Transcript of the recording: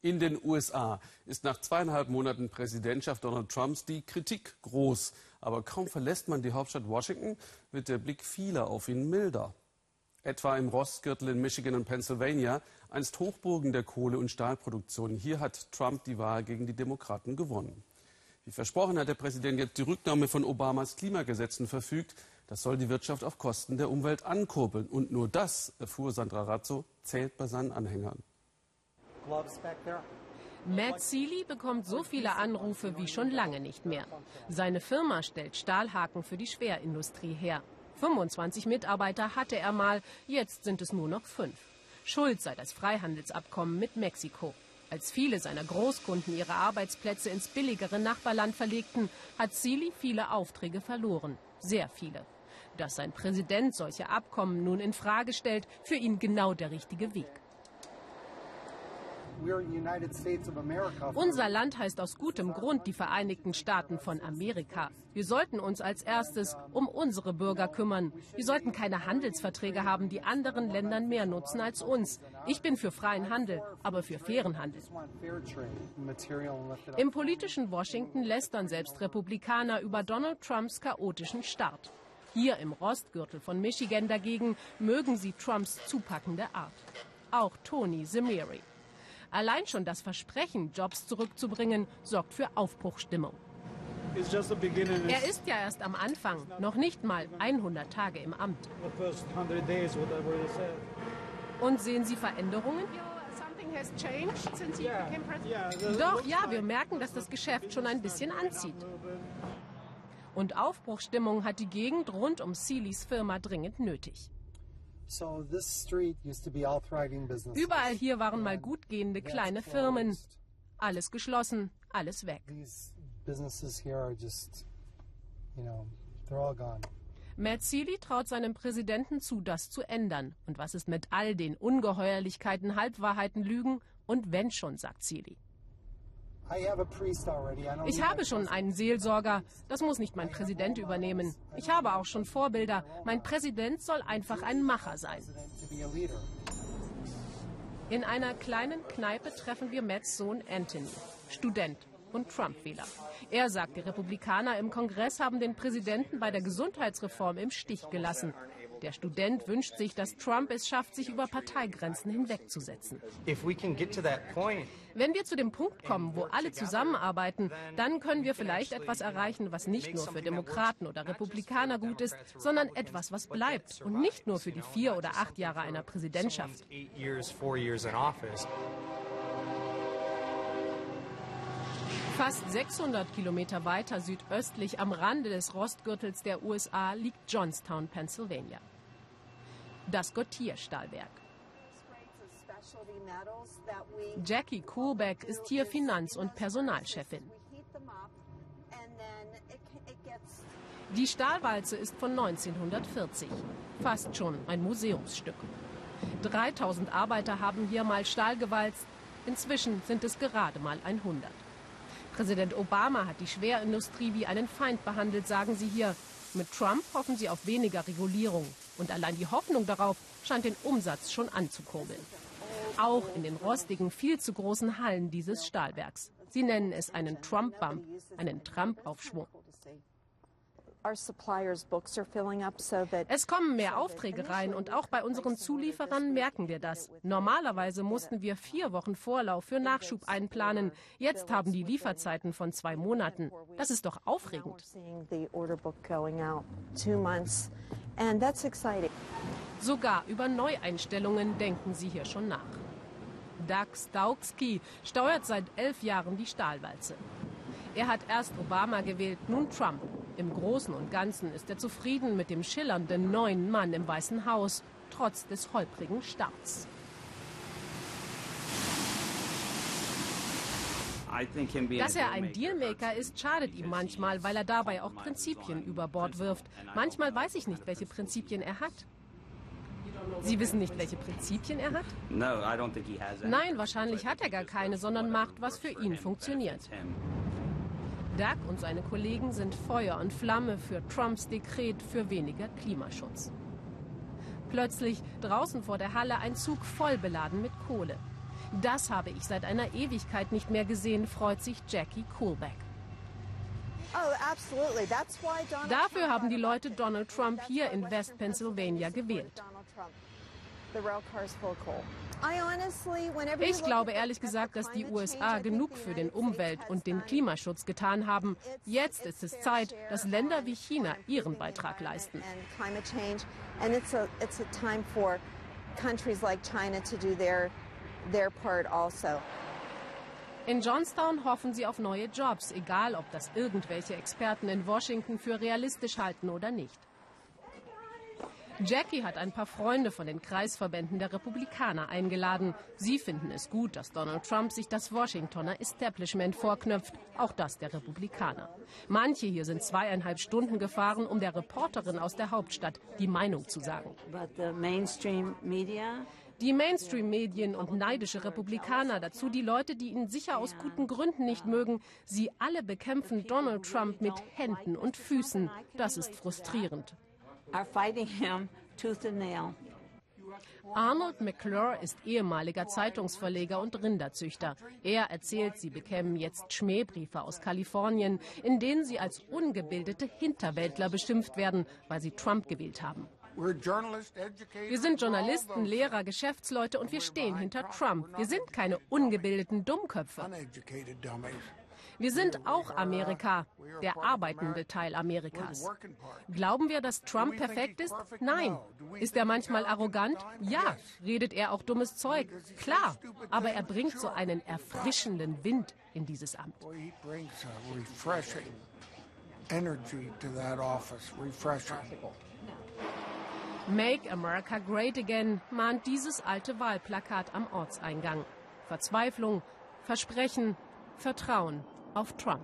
In den USA ist nach zweieinhalb Monaten Präsidentschaft Donald Trumps die Kritik groß. Aber kaum verlässt man die Hauptstadt Washington, wird der Blick vieler auf ihn milder. Etwa im Rostgürtel in Michigan und Pennsylvania, einst Hochburgen der Kohle- und Stahlproduktion. Hier hat Trump die Wahl gegen die Demokraten gewonnen. Wie versprochen hat der Präsident jetzt die Rücknahme von Obamas Klimagesetzen verfügt. Das soll die Wirtschaft auf Kosten der Umwelt ankurbeln. Und nur das, erfuhr Sandra Razzo, zählt bei seinen Anhängern. Matt Seeley bekommt so viele Anrufe wie schon lange nicht mehr. Seine Firma stellt Stahlhaken für die Schwerindustrie her. 25 Mitarbeiter hatte er mal, jetzt sind es nur noch fünf. Schuld sei das Freihandelsabkommen mit Mexiko. Als viele seiner Großkunden ihre Arbeitsplätze ins billigere Nachbarland verlegten, hat Seeley viele Aufträge verloren. Sehr viele. Dass sein Präsident solche Abkommen nun in Frage stellt, für ihn genau der richtige Weg. Unser Land heißt aus gutem Grund die Vereinigten Staaten von Amerika. Wir sollten uns als erstes um unsere Bürger kümmern. Wir sollten keine Handelsverträge haben, die anderen Ländern mehr nutzen als uns. Ich bin für freien Handel, aber für fairen Handel. Im politischen Washington lästern selbst Republikaner über Donald Trumps chaotischen Start. Hier im Rostgürtel von Michigan dagegen mögen sie Trumps zupackende Art. Auch Tony Zemiri. Allein schon das Versprechen, Jobs zurückzubringen, sorgt für Aufbruchstimmung. Er ist ja erst am Anfang, noch nicht mal 100 Tage im Amt. Und sehen Sie Veränderungen? Doch, ja, wir merken, dass das Geschäft schon ein bisschen anzieht. Und Aufbruchstimmung hat die Gegend rund um Seelys Firma dringend nötig. Überall hier waren mal gut gehende kleine Firmen. Alles geschlossen, alles weg. Matt Seeley traut seinem Präsidenten zu, das zu ändern. Und was ist mit all den Ungeheuerlichkeiten, Halbwahrheiten, Lügen? Und wenn schon, sagt Seeley. Ich habe schon einen Seelsorger. Das muss nicht mein Präsident übernehmen. Ich habe auch schon Vorbilder. Mein Präsident soll einfach ein Macher sein. In einer kleinen Kneipe treffen wir Matts Sohn Anthony, Student und Trump-Wähler. Er sagt, die Republikaner im Kongress haben den Präsidenten bei der Gesundheitsreform im Stich gelassen. Der Student wünscht sich, dass Trump es schafft, sich über Parteigrenzen hinwegzusetzen. Wenn wir zu dem Punkt kommen, wo alle zusammenarbeiten, dann können wir vielleicht etwas erreichen, was nicht nur für Demokraten oder Republikaner gut ist, sondern etwas, was bleibt und nicht nur für die vier oder acht Jahre einer Präsidentschaft. Fast 600 Kilometer weiter südöstlich am Rande des Rostgürtels der USA liegt Johnstown, Pennsylvania. Das Gottierstahlwerk. Jackie Kohlbeck ist hier Finanz- und Personalchefin. Die Stahlwalze ist von 1940, fast schon ein Museumsstück. 3000 Arbeiter haben hier mal Stahl gewalzt, inzwischen sind es gerade mal 100. Präsident Obama hat die Schwerindustrie wie einen Feind behandelt, sagen sie hier. Mit Trump hoffen sie auf weniger Regulierung. Und allein die Hoffnung darauf scheint den Umsatz schon anzukurbeln. Auch in den rostigen, viel zu großen Hallen dieses Stahlwerks. Sie nennen es einen Trump-Bump, einen Trump-Aufschwung. Es kommen mehr Aufträge rein und auch bei unseren Zulieferern merken wir das. Normalerweise mussten wir vier Wochen Vorlauf für Nachschub einplanen. Jetzt haben die Lieferzeiten von zwei Monaten. Das ist doch aufregend. Sogar über Neueinstellungen denken sie hier schon nach. Doug Staukski steuert seit elf Jahren die Stahlwalze. Er hat erst Obama gewählt, nun Trump. Im Großen und Ganzen ist er zufrieden mit dem schillernden neuen Mann im Weißen Haus, trotz des holprigen Starts. Dass er ein Dealmaker ist, schadet ihm manchmal, weil er dabei auch Prinzipien über Bord wirft. Manchmal weiß ich nicht, welche Prinzipien er hat. Sie wissen nicht, welche Prinzipien er hat? Nein, wahrscheinlich hat er gar keine, sondern macht, was für ihn funktioniert. Doug und seine Kollegen sind Feuer und Flamme für Trumps Dekret für weniger Klimaschutz. Plötzlich draußen vor der Halle ein Zug voll beladen mit Kohle. Das habe ich seit einer Ewigkeit nicht mehr gesehen, freut sich Jackie Coolback. Oh, Dafür haben die Leute Donald Trump hier in West Pennsylvania gewählt. Ich glaube ehrlich gesagt, dass die USA genug für den Umwelt- und den Klimaschutz getan haben. Jetzt ist es Zeit, dass Länder wie China ihren Beitrag leisten. Also. In Johnstown hoffen sie auf neue Jobs, egal ob das irgendwelche Experten in Washington für realistisch halten oder nicht. Jackie hat ein paar Freunde von den Kreisverbänden der Republikaner eingeladen. Sie finden es gut, dass Donald Trump sich das Washingtoner Establishment vorknöpft, auch das der Republikaner. Manche hier sind zweieinhalb Stunden gefahren, um der Reporterin aus der Hauptstadt die Meinung zu sagen. Die Mainstream-Medien und neidische Republikaner, dazu die Leute, die ihn sicher aus guten Gründen nicht mögen, sie alle bekämpfen Donald Trump mit Händen und Füßen. Das ist frustrierend. Arnold McClure ist ehemaliger Zeitungsverleger und Rinderzüchter. Er erzählt, sie bekämen jetzt Schmähbriefe aus Kalifornien, in denen sie als ungebildete Hinterwäldler beschimpft werden, weil sie Trump gewählt haben. Wir sind Journalisten, Lehrer, Geschäftsleute und wir stehen hinter Trump. Wir sind keine ungebildeten Dummköpfe. Wir sind auch Amerika, der arbeitende Teil Amerikas. Glauben wir, dass Trump perfekt ist? Nein. Ist er manchmal arrogant? Ja. Redet er auch dummes Zeug? Klar. Aber er bringt so einen erfrischenden Wind in dieses Amt. Make America Great Again mahnt dieses alte Wahlplakat am Ortseingang. Verzweiflung, Versprechen, Vertrauen auf Trump.